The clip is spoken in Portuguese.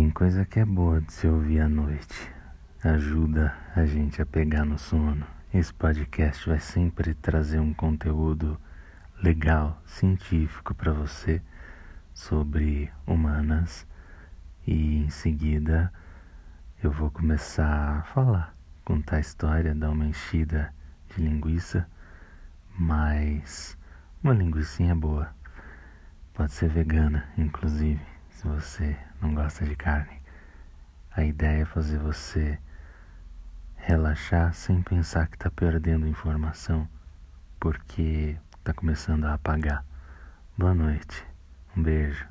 Tem coisa que é boa de se ouvir à noite. Ajuda a gente a pegar no sono. Esse podcast vai sempre trazer um conteúdo legal, científico para você sobre humanas e em seguida eu vou começar a falar, contar a história, dar uma enchida de linguiça, mas uma linguiçinha boa. Pode ser vegana, inclusive, se você não gosta de carne. A ideia é fazer você relaxar sem pensar que está perdendo informação, porque está começando a apagar. Boa noite, um beijo.